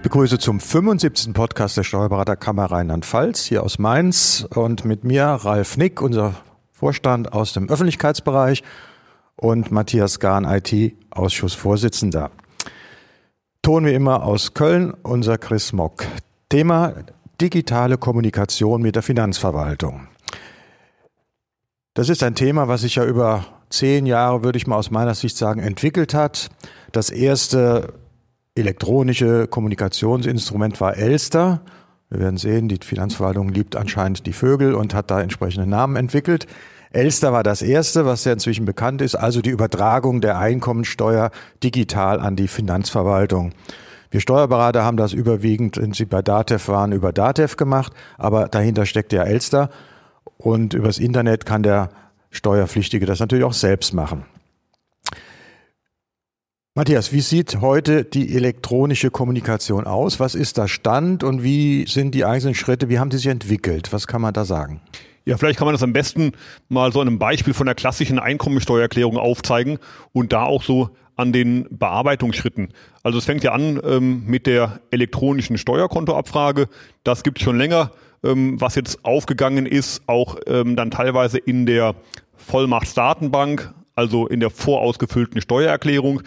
Ich begrüße zum 75. Podcast der Steuerberaterkammer Rheinland-Pfalz hier aus Mainz und mit mir Ralf Nick, unser Vorstand aus dem Öffentlichkeitsbereich und Matthias Gahn, IT-Ausschussvorsitzender. Ton wie immer aus Köln, unser Chris Mock. Thema digitale Kommunikation mit der Finanzverwaltung. Das ist ein Thema, was sich ja über zehn Jahre, würde ich mal aus meiner Sicht sagen, entwickelt hat. Das erste elektronische Kommunikationsinstrument war Elster. Wir werden sehen, die Finanzverwaltung liebt anscheinend die Vögel und hat da entsprechende Namen entwickelt. Elster war das erste, was ja inzwischen bekannt ist, also die Übertragung der Einkommensteuer digital an die Finanzverwaltung. Wir Steuerberater haben das überwiegend, wenn sie bei DATEV waren, über DATEV gemacht, aber dahinter steckt ja Elster und übers Internet kann der Steuerpflichtige das natürlich auch selbst machen. Matthias, wie sieht heute die elektronische Kommunikation aus? Was ist da Stand und wie sind die einzelnen Schritte? Wie haben die sich entwickelt? Was kann man da sagen? Ja, vielleicht kann man das am besten mal so einem Beispiel von der klassischen Einkommensteuererklärung aufzeigen und da auch so an den Bearbeitungsschritten. Also es fängt ja an ähm, mit der elektronischen Steuerkontoabfrage. Das gibt es schon länger. Ähm, was jetzt aufgegangen ist, auch ähm, dann teilweise in der Vollmachtsdatenbank, also in der vorausgefüllten Steuererklärung.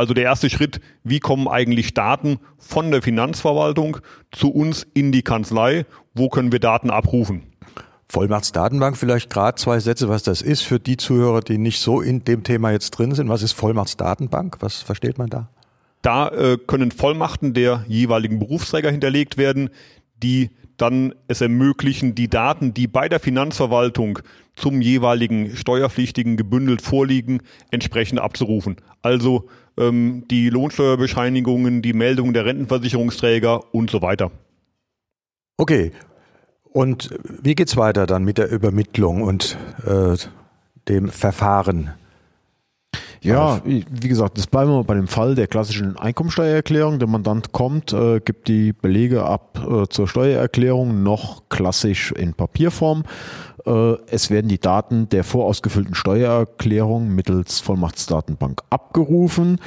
Also der erste Schritt, wie kommen eigentlich Daten von der Finanzverwaltung zu uns in die Kanzlei? Wo können wir Daten abrufen? Vollmachtsdatenbank, vielleicht gerade zwei Sätze, was das ist für die Zuhörer, die nicht so in dem Thema jetzt drin sind. Was ist Vollmachtsdatenbank? Was versteht man da? Da äh, können Vollmachten der jeweiligen Berufsträger hinterlegt werden, die dann es ermöglichen, die Daten, die bei der Finanzverwaltung zum jeweiligen Steuerpflichtigen gebündelt vorliegen, entsprechend abzurufen. Also ähm, die Lohnsteuerbescheinigungen, die Meldungen der Rentenversicherungsträger und so weiter. Okay. Und wie geht's weiter dann mit der Übermittlung und äh, dem Verfahren? Ja, wie gesagt, das bleiben wir bei dem Fall der klassischen Einkommensteuererklärung. Der Mandant kommt, äh, gibt die Belege ab äh, zur Steuererklärung, noch klassisch in Papierform. Äh, es werden die Daten der vorausgefüllten Steuererklärung mittels Vollmachtsdatenbank abgerufen.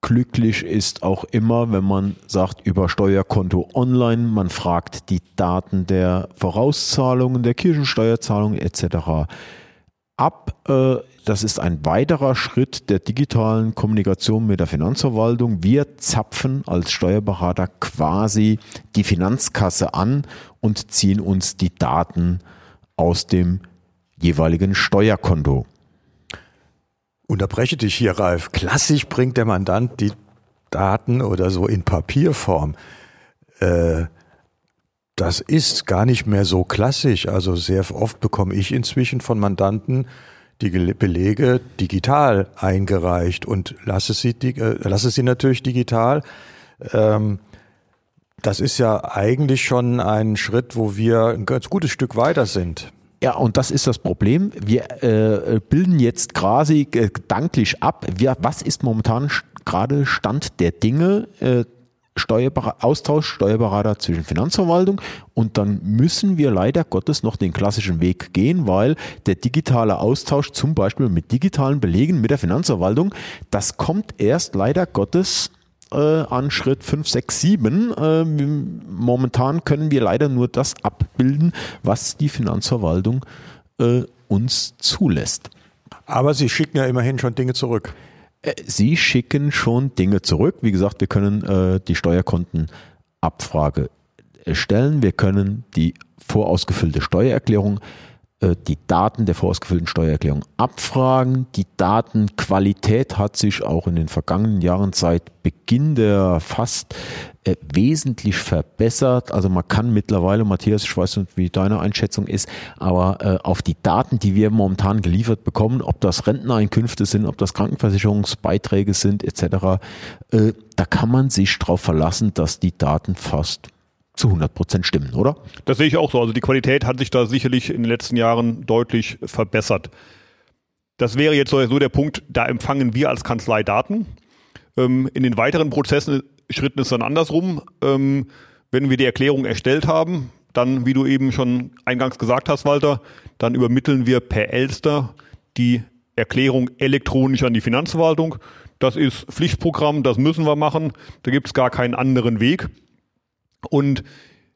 Glücklich ist auch immer, wenn man sagt über Steuerkonto online, man fragt die Daten der Vorauszahlungen, der Kirchensteuerzahlungen etc. ab. Äh, das ist ein weiterer Schritt der digitalen Kommunikation mit der Finanzverwaltung. Wir zapfen als Steuerberater quasi die Finanzkasse an und ziehen uns die Daten aus dem jeweiligen Steuerkonto. Unterbreche dich hier, Ralf. Klassisch bringt der Mandant die Daten oder so in Papierform. Äh, das ist gar nicht mehr so klassisch. Also sehr oft bekomme ich inzwischen von Mandanten die Belege digital eingereicht und lasse sie, äh, lasse sie natürlich digital. Ähm, das ist ja eigentlich schon ein Schritt, wo wir ein ganz gutes Stück weiter sind. Ja, und das ist das Problem. Wir äh, bilden jetzt quasi gedanklich ab, wir, was ist momentan gerade Stand der Dinge. Äh, Steuerber Austausch Steuerberater zwischen Finanzverwaltung und dann müssen wir leider Gottes noch den klassischen Weg gehen, weil der digitale Austausch zum Beispiel mit digitalen Belegen mit der Finanzverwaltung, das kommt erst leider Gottes äh, an Schritt 5, 6, 7. Äh, momentan können wir leider nur das abbilden, was die Finanzverwaltung äh, uns zulässt. Aber Sie schicken ja immerhin schon Dinge zurück. Äh, Sie schicken schon Dinge zurück. Wie gesagt, wir können äh, die Steuerkontenabfrage stellen. Wir können die vorausgefüllte Steuererklärung, äh, die Daten der vorausgefüllten Steuererklärung abfragen. Die Datenqualität hat sich auch in den vergangenen Jahren seit Beginn der fast äh, wesentlich verbessert. Also man kann mittlerweile, Matthias, ich weiß nicht, wie deine Einschätzung ist, aber äh, auf die Daten, die wir momentan geliefert bekommen, ob das Renteneinkünfte sind, ob das Krankenversicherungsbeiträge sind, etc., äh, da kann man sich darauf verlassen, dass die Daten fast zu 100 Prozent stimmen, oder? Das sehe ich auch so. Also die Qualität hat sich da sicherlich in den letzten Jahren deutlich verbessert. Das wäre jetzt so der Punkt, da empfangen wir als Kanzlei Daten. Ähm, in den weiteren Prozessen Schritten ist dann andersrum. Ähm, wenn wir die Erklärung erstellt haben, dann, wie du eben schon eingangs gesagt hast, Walter, dann übermitteln wir per Elster die Erklärung elektronisch an die Finanzverwaltung. das ist Pflichtprogramm, das müssen wir machen, da gibt es gar keinen anderen Weg. Und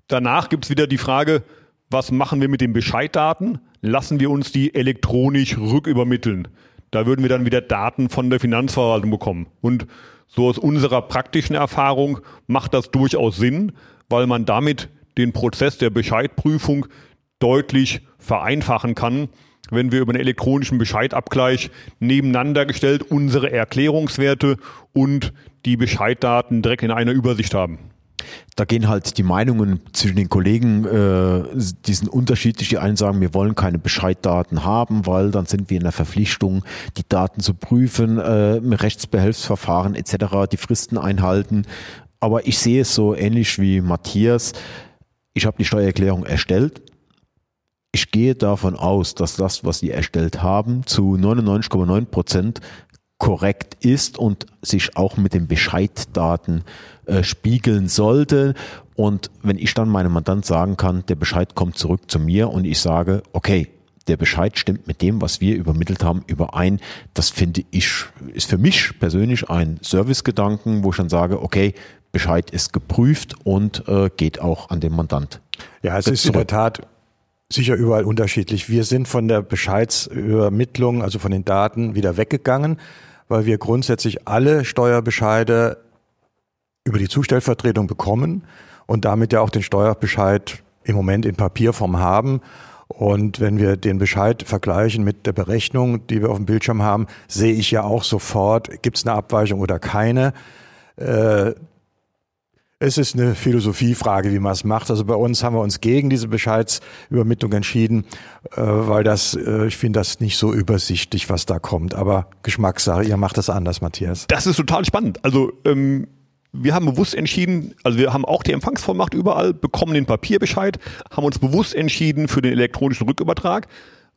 danach gibt es wieder die Frage, was machen wir mit den Bescheiddaten? Lassen wir uns die elektronisch rückübermitteln? Da würden wir dann wieder Daten von der Finanzverwaltung bekommen. Und so aus unserer praktischen Erfahrung macht das durchaus Sinn, weil man damit den Prozess der Bescheidprüfung deutlich vereinfachen kann, wenn wir über einen elektronischen Bescheidabgleich nebeneinander gestellt unsere Erklärungswerte und die Bescheiddaten direkt in einer Übersicht haben. Da gehen halt die Meinungen zwischen den Kollegen, äh, die sind unterschiedlich. Die einen sagen, wir wollen keine Bescheiddaten haben, weil dann sind wir in der Verpflichtung, die Daten zu prüfen, äh, Rechtsbehelfsverfahren etc., die Fristen einhalten. Aber ich sehe es so ähnlich wie Matthias. Ich habe die Steuererklärung erstellt. Ich gehe davon aus, dass das, was Sie erstellt haben, zu 99,9 Prozent korrekt ist und sich auch mit den Bescheiddaten äh, spiegeln sollte. Und wenn ich dann meinem Mandant sagen kann, der Bescheid kommt zurück zu mir und ich sage, okay, der Bescheid stimmt mit dem, was wir übermittelt haben, überein. Das finde ich, ist für mich persönlich ein Servicegedanken, wo ich dann sage, okay, Bescheid ist geprüft und äh, geht auch an den Mandant. Ja, es ist zurück. in der Tat sicher überall unterschiedlich. Wir sind von der Bescheidsübermittlung, also von den Daten, wieder weggegangen weil wir grundsätzlich alle Steuerbescheide über die Zustellvertretung bekommen und damit ja auch den Steuerbescheid im Moment in Papierform haben. Und wenn wir den Bescheid vergleichen mit der Berechnung, die wir auf dem Bildschirm haben, sehe ich ja auch sofort, gibt es eine Abweichung oder keine. Äh, es ist eine Philosophiefrage, wie man es macht. Also bei uns haben wir uns gegen diese Bescheidsübermittlung entschieden, äh, weil das, äh, ich finde das nicht so übersichtlich, was da kommt. Aber Geschmackssache, ihr macht das anders, Matthias. Das ist total spannend. Also ähm, wir haben bewusst entschieden, also wir haben auch die Empfangsvollmacht überall, bekommen den Papierbescheid, haben uns bewusst entschieden für den elektronischen Rückübertrag,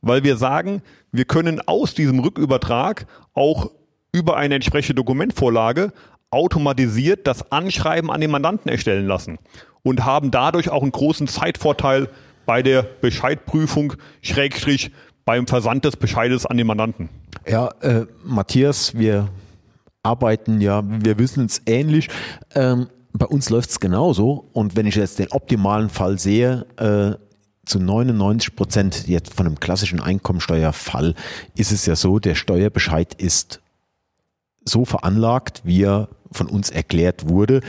weil wir sagen, wir können aus diesem Rückübertrag auch über eine entsprechende Dokumentvorlage automatisiert das Anschreiben an den Mandanten erstellen lassen und haben dadurch auch einen großen Zeitvorteil bei der Bescheidprüfung, Schrägstrich beim Versand des Bescheides an den Mandanten. Ja, äh, Matthias, wir arbeiten ja, wir wissen es ähnlich. Ähm, bei uns läuft es genauso. Und wenn ich jetzt den optimalen Fall sehe, äh, zu 99 Prozent jetzt von einem klassischen Einkommensteuerfall ist es ja so, der Steuerbescheid ist so veranlagt, wie er von uns erklärt wurde,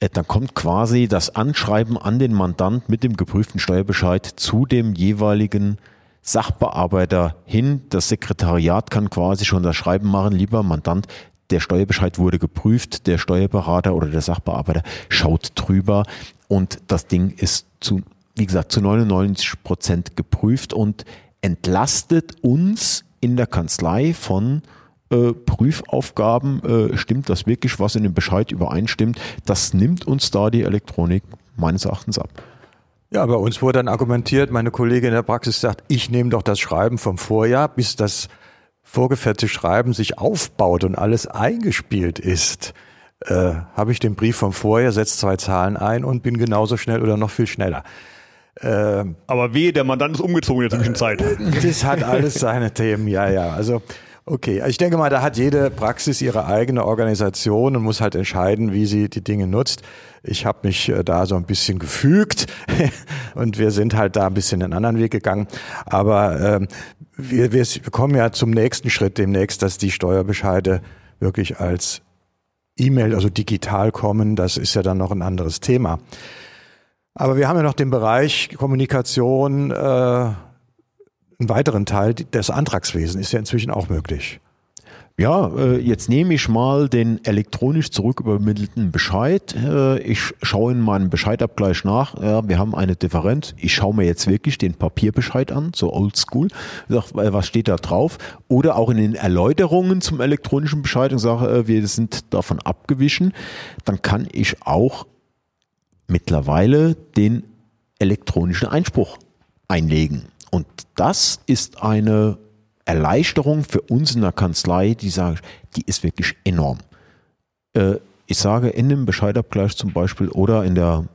äh, dann kommt quasi das Anschreiben an den Mandant mit dem geprüften Steuerbescheid zu dem jeweiligen Sachbearbeiter hin. Das Sekretariat kann quasi schon das Schreiben machen, lieber Mandant, der Steuerbescheid wurde geprüft, der Steuerberater oder der Sachbearbeiter schaut drüber. Und das Ding ist zu, wie gesagt, zu 99 Prozent geprüft und entlastet uns in der Kanzlei von Prüfaufgaben, äh, stimmt das wirklich, was in dem Bescheid übereinstimmt, das nimmt uns da die Elektronik meines Erachtens ab. Ja, bei uns wurde dann argumentiert, meine Kollegin in der Praxis sagt, ich nehme doch das Schreiben vom Vorjahr, bis das vorgefertigte Schreiben sich aufbaut und alles eingespielt ist. Äh, habe ich den Brief vom Vorjahr, setze zwei Zahlen ein und bin genauso schnell oder noch viel schneller. Äh, Aber weh, der Mandant ist umgezogen in der Zwischenzeit. Das hat alles seine Themen, ja, ja. Also Okay, ich denke mal, da hat jede Praxis ihre eigene Organisation und muss halt entscheiden, wie sie die Dinge nutzt. Ich habe mich äh, da so ein bisschen gefügt und wir sind halt da ein bisschen einen anderen Weg gegangen. Aber ähm, wir, wir kommen ja zum nächsten Schritt demnächst, dass die Steuerbescheide wirklich als E-Mail, also digital kommen. Das ist ja dann noch ein anderes Thema. Aber wir haben ja noch den Bereich Kommunikation. Äh, einen weiteren Teil des Antragswesens ist ja inzwischen auch möglich. Ja, äh, jetzt nehme ich mal den elektronisch zurückübermittelten Bescheid. Äh, ich schaue in meinem Bescheidabgleich nach. Ja, wir haben eine Differenz. Ich schaue mir jetzt wirklich den Papierbescheid an, so oldschool. Sag, äh, was steht da drauf? Oder auch in den Erläuterungen zum elektronischen Bescheid und sage, wir sind davon abgewichen. Dann kann ich auch mittlerweile den elektronischen Einspruch einlegen. Und das ist eine Erleichterung für uns in der Kanzlei, die sagen, die ist wirklich enorm. Äh, ich sage in dem Bescheidabgleich zum Beispiel oder in der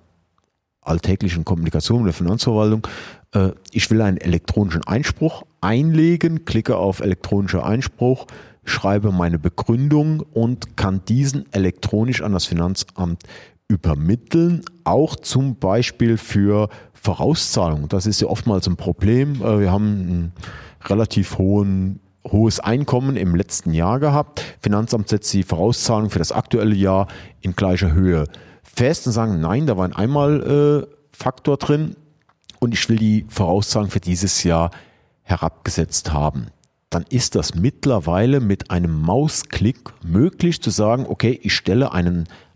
alltäglichen Kommunikation der Finanzverwaltung, äh, ich will einen elektronischen Einspruch einlegen, klicke auf elektronischer Einspruch, schreibe meine Begründung und kann diesen elektronisch an das Finanzamt übermitteln, auch zum Beispiel für Vorauszahlungen. Das ist ja oftmals ein Problem. Äh, wir haben einen relativ hohen hohes Einkommen im letzten Jahr gehabt. Finanzamt setzt die Vorauszahlung für das aktuelle Jahr in gleicher Höhe fest und sagen, nein, da war ein Einmalfaktor drin und ich will die Vorauszahlung für dieses Jahr herabgesetzt haben. Dann ist das mittlerweile mit einem Mausklick möglich zu sagen, okay, ich stelle einen äh,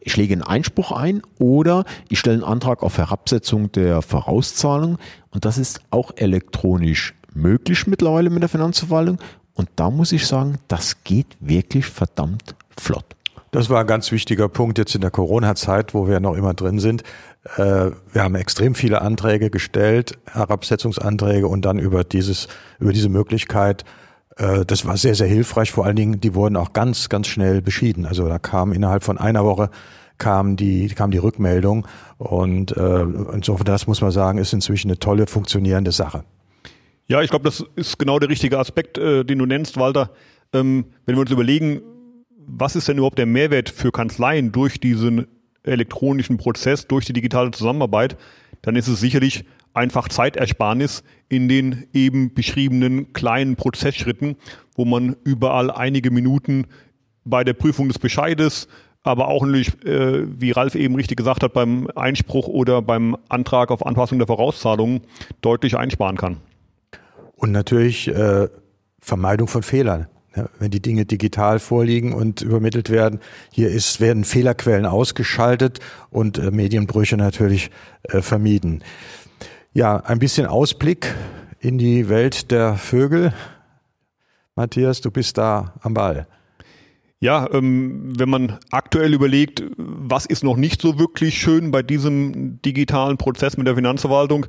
ich lege einen Einspruch ein oder ich stelle einen Antrag auf Herabsetzung der Vorauszahlung und das ist auch elektronisch möglich mittlerweile mit der Finanzverwaltung und da muss ich sagen, das geht wirklich verdammt flott. Das war ein ganz wichtiger Punkt jetzt in der Corona-Zeit, wo wir noch immer drin sind. Äh, wir haben extrem viele Anträge gestellt, Herabsetzungsanträge und dann über dieses, über diese Möglichkeit äh, das war sehr, sehr hilfreich. Vor allen Dingen, die wurden auch ganz, ganz schnell beschieden. Also da kam innerhalb von einer Woche kam die, kam die Rückmeldung. Und äh, insofern, das muss man sagen, ist inzwischen eine tolle, funktionierende Sache. Ja, ich glaube, das ist genau der richtige Aspekt, äh, den du nennst, Walter. Ähm, wenn wir uns überlegen, was ist denn überhaupt der Mehrwert für Kanzleien durch diesen elektronischen Prozess, durch die digitale Zusammenarbeit, dann ist es sicherlich einfach Zeitersparnis in den eben beschriebenen kleinen Prozessschritten, wo man überall einige Minuten bei der Prüfung des Bescheides, aber auch natürlich, äh, wie Ralf eben richtig gesagt hat, beim Einspruch oder beim Antrag auf Anpassung der Vorauszahlungen deutlich einsparen kann. Und natürlich äh, Vermeidung von Fehlern. Ja, wenn die Dinge digital vorliegen und übermittelt werden. Hier ist, werden Fehlerquellen ausgeschaltet und äh, Medienbrüche natürlich äh, vermieden. Ja, ein bisschen Ausblick in die Welt der Vögel. Matthias, du bist da am Ball. Ja, ähm, wenn man aktuell überlegt, was ist noch nicht so wirklich schön bei diesem digitalen Prozess mit der Finanzverwaltung,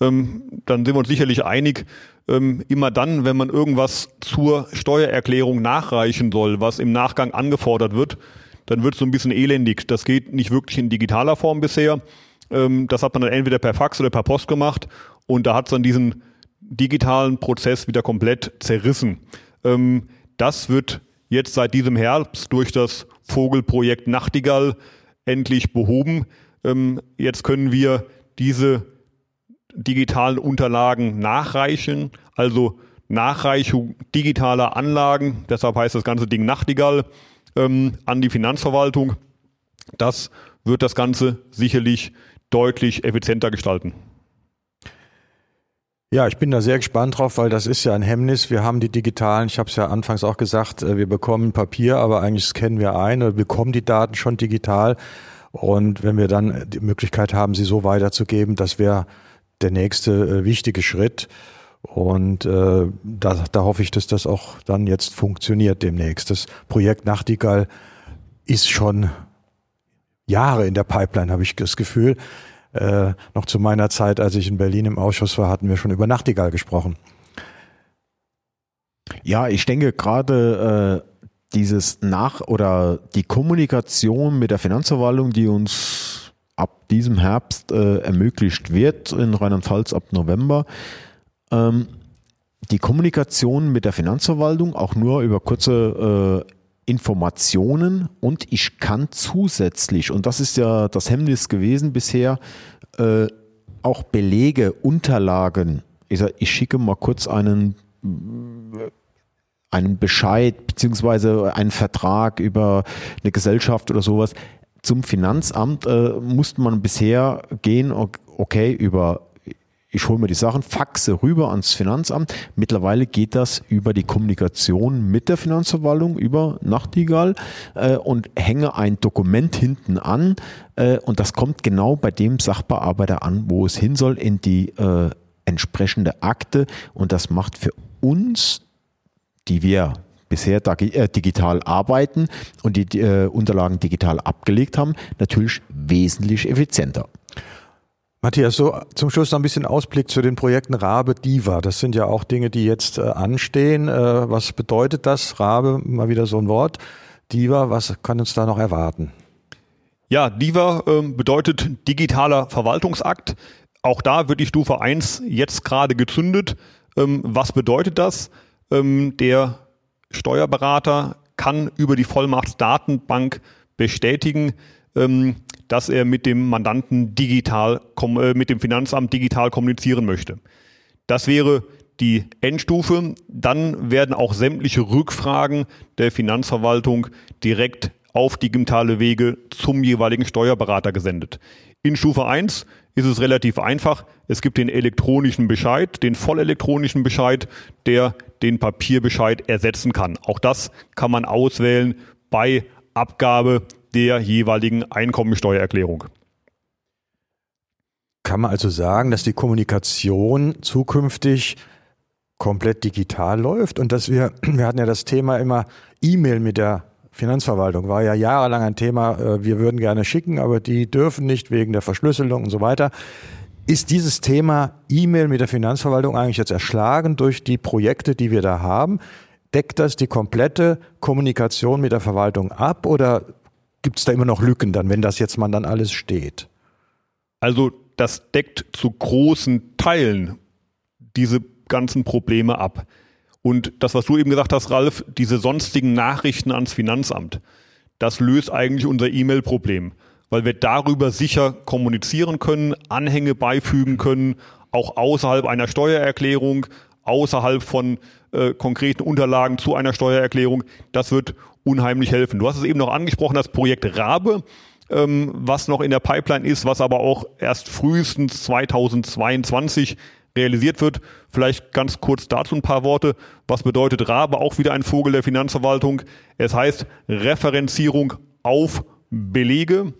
ähm, dann sind wir uns sicherlich einig, ähm, immer dann, wenn man irgendwas zur Steuererklärung nachreichen soll, was im Nachgang angefordert wird, dann wird es so ein bisschen elendig. Das geht nicht wirklich in digitaler Form bisher. Ähm, das hat man dann entweder per Fax oder per Post gemacht und da hat es dann diesen digitalen Prozess wieder komplett zerrissen. Ähm, das wird jetzt seit diesem Herbst durch das Vogelprojekt Nachtigall endlich behoben. Ähm, jetzt können wir diese digitalen Unterlagen nachreichen, also Nachreichung digitaler Anlagen, deshalb heißt das ganze Ding Nachtigall, ähm, an die Finanzverwaltung. Das wird das Ganze sicherlich deutlich effizienter gestalten. Ja, ich bin da sehr gespannt drauf, weil das ist ja ein Hemmnis. Wir haben die digitalen, ich habe es ja anfangs auch gesagt, äh, wir bekommen Papier, aber eigentlich scannen wir ein oder bekommen die Daten schon digital. Und wenn wir dann die Möglichkeit haben, sie so weiterzugeben, das wäre der nächste äh, wichtige Schritt. Und äh, da, da hoffe ich, dass das auch dann jetzt funktioniert demnächst. Das Projekt Nachtigall ist schon Jahre in der Pipeline, habe ich das Gefühl. Äh, noch zu meiner Zeit, als ich in Berlin im Ausschuss war, hatten wir schon über Nachtigall gesprochen. Ja, ich denke gerade äh, dieses Nach- oder die Kommunikation mit der Finanzverwaltung, die uns ab diesem Herbst äh, ermöglicht wird in Rheinland-Pfalz ab November. Ähm, die Kommunikation mit der Finanzverwaltung auch nur über kurze äh, Informationen und ich kann zusätzlich, und das ist ja das Hemmnis gewesen bisher, äh, auch Belege, Unterlagen. Ich, sag, ich schicke mal kurz einen, einen Bescheid beziehungsweise einen Vertrag über eine Gesellschaft oder sowas. Zum Finanzamt äh, musste man bisher gehen, okay, über ich hole mir die Sachen, faxe rüber ans Finanzamt. Mittlerweile geht das über die Kommunikation mit der Finanzverwaltung, über Nachtigall äh, und hänge ein Dokument hinten an äh, und das kommt genau bei dem Sachbearbeiter an, wo es hin soll, in die äh, entsprechende Akte und das macht für uns, die wir bisher äh, digital arbeiten und die äh, Unterlagen digital abgelegt haben, natürlich wesentlich effizienter. Matthias, so zum Schluss noch ein bisschen Ausblick zu den Projekten Rabe, Diva. Das sind ja auch Dinge, die jetzt äh, anstehen. Äh, was bedeutet das? Rabe, mal wieder so ein Wort. Diva, was kann uns da noch erwarten? Ja, Diva äh, bedeutet digitaler Verwaltungsakt. Auch da wird die Stufe 1 jetzt gerade gezündet. Ähm, was bedeutet das? Ähm, der Steuerberater kann über die Vollmachtsdatenbank bestätigen, dass er mit dem Mandanten digital, äh, mit dem Finanzamt digital kommunizieren möchte. Das wäre die Endstufe. Dann werden auch sämtliche Rückfragen der Finanzverwaltung direkt auf digitale Wege zum jeweiligen Steuerberater gesendet. In Stufe 1 ist es relativ einfach. Es gibt den elektronischen Bescheid, den vollelektronischen Bescheid, der den Papierbescheid ersetzen kann. Auch das kann man auswählen bei Abgabe der jeweiligen Einkommensteuererklärung. Kann man also sagen, dass die Kommunikation zukünftig komplett digital läuft und dass wir, wir hatten ja das Thema immer E-Mail mit der Finanzverwaltung, war ja jahrelang ein Thema, äh, wir würden gerne schicken, aber die dürfen nicht wegen der Verschlüsselung und so weiter. Ist dieses Thema E-Mail mit der Finanzverwaltung eigentlich jetzt erschlagen durch die Projekte, die wir da haben? Deckt das die komplette Kommunikation mit der Verwaltung ab oder gibt es da immer noch Lücken dann, wenn das jetzt mal dann alles steht? Also das deckt zu großen Teilen diese ganzen Probleme ab. Und das, was du eben gesagt hast, Ralf, diese sonstigen Nachrichten ans Finanzamt, das löst eigentlich unser E-Mail-Problem, weil wir darüber sicher kommunizieren können, Anhänge beifügen können, auch außerhalb einer Steuererklärung, außerhalb von äh, konkreten Unterlagen zu einer Steuererklärung. Das wird unheimlich helfen. Du hast es eben noch angesprochen, das Projekt Rabe, ähm, was noch in der Pipeline ist, was aber auch erst frühestens 2022 realisiert wird. Vielleicht ganz kurz dazu ein paar Worte. Was bedeutet Rabe? Auch wieder ein Vogel der Finanzverwaltung. Es heißt Referenzierung auf Belege.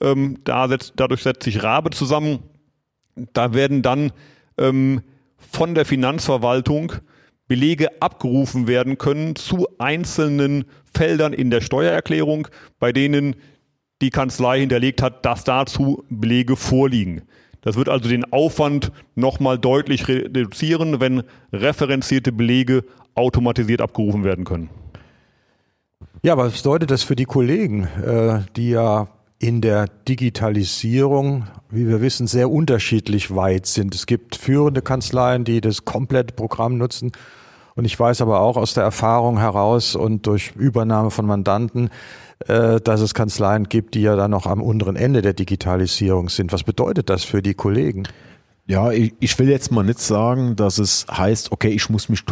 Ähm, da setzt, dadurch setzt sich Rabe zusammen. Da werden dann ähm, von der Finanzverwaltung Belege abgerufen werden können zu einzelnen Feldern in der Steuererklärung, bei denen die Kanzlei hinterlegt hat, dass dazu Belege vorliegen. Das wird also den Aufwand nochmal deutlich reduzieren, wenn referenzierte Belege automatisiert abgerufen werden können. Ja, was bedeutet das für die Kollegen, äh, die ja in der Digitalisierung, wie wir wissen, sehr unterschiedlich weit sind. Es gibt führende Kanzleien, die das komplette Programm nutzen. Und ich weiß aber auch aus der Erfahrung heraus und durch Übernahme von Mandanten, äh, dass es Kanzleien gibt, die ja dann noch am unteren Ende der Digitalisierung sind. Was bedeutet das für die Kollegen? Ja, ich, ich will jetzt mal nicht sagen, dass es heißt, okay, ich muss mich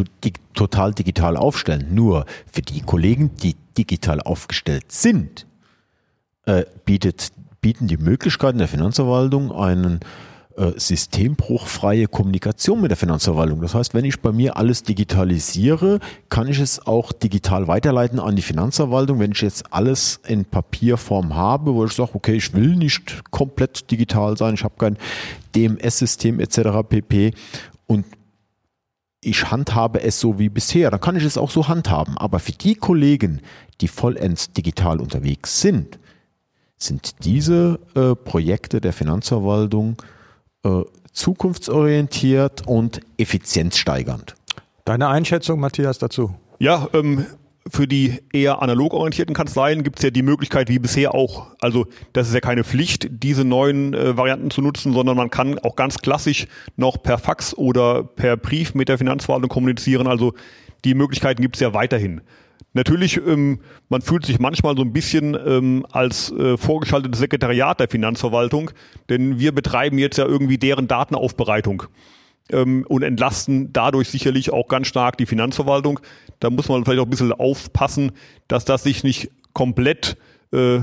total digital aufstellen. Nur für die Kollegen, die digital aufgestellt sind, äh, bietet, bieten die Möglichkeiten der Finanzverwaltung einen äh, systembruchfreie Kommunikation mit der Finanzverwaltung. Das heißt, wenn ich bei mir alles digitalisiere, kann ich es auch digital weiterleiten an die Finanzverwaltung. Wenn ich jetzt alles in Papierform habe, wo ich sage, okay, ich will nicht komplett digital sein, ich habe kein DMS-System etc. pp. Und ich handhabe es so wie bisher, dann kann ich es auch so handhaben. Aber für die Kollegen, die vollends digital unterwegs sind, sind diese äh, Projekte der Finanzverwaltung äh, zukunftsorientiert und effizienzsteigernd. Deine Einschätzung, Matthias, dazu? Ja, ähm, für die eher analog orientierten Kanzleien gibt es ja die Möglichkeit, wie bisher auch, also das ist ja keine Pflicht, diese neuen äh, Varianten zu nutzen, sondern man kann auch ganz klassisch noch per Fax oder per Brief mit der Finanzverwaltung kommunizieren. Also die Möglichkeiten gibt es ja weiterhin. Natürlich, ähm, man fühlt sich manchmal so ein bisschen ähm, als äh, vorgeschaltetes Sekretariat der Finanzverwaltung, denn wir betreiben jetzt ja irgendwie deren Datenaufbereitung ähm, und entlasten dadurch sicherlich auch ganz stark die Finanzverwaltung. Da muss man vielleicht auch ein bisschen aufpassen, dass das sich nicht komplett äh,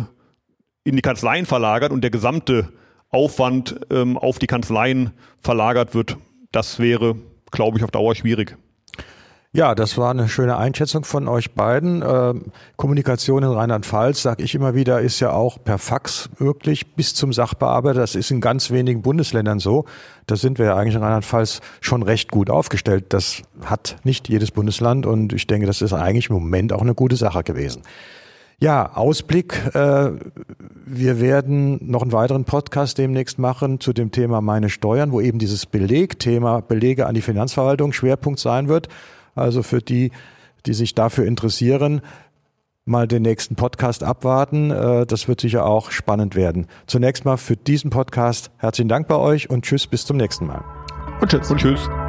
in die Kanzleien verlagert und der gesamte Aufwand ähm, auf die Kanzleien verlagert wird. Das wäre, glaube ich, auf Dauer schwierig. Ja, das war eine schöne Einschätzung von euch beiden. Ähm, Kommunikation in Rheinland-Pfalz, sage ich immer wieder, ist ja auch per Fax möglich bis zum Sachbearbeiter. Das ist in ganz wenigen Bundesländern so. Da sind wir ja eigentlich in Rheinland-Pfalz schon recht gut aufgestellt. Das hat nicht jedes Bundesland und ich denke, das ist eigentlich im Moment auch eine gute Sache gewesen. Ja, Ausblick. Äh, wir werden noch einen weiteren Podcast demnächst machen zu dem Thema meine Steuern, wo eben dieses Belegthema Belege an die Finanzverwaltung Schwerpunkt sein wird. Also für die, die sich dafür interessieren, mal den nächsten Podcast abwarten. Äh, das wird sicher auch spannend werden. Zunächst mal für diesen Podcast herzlichen Dank bei euch und tschüss bis zum nächsten Mal. Und tschüss. Und tschüss.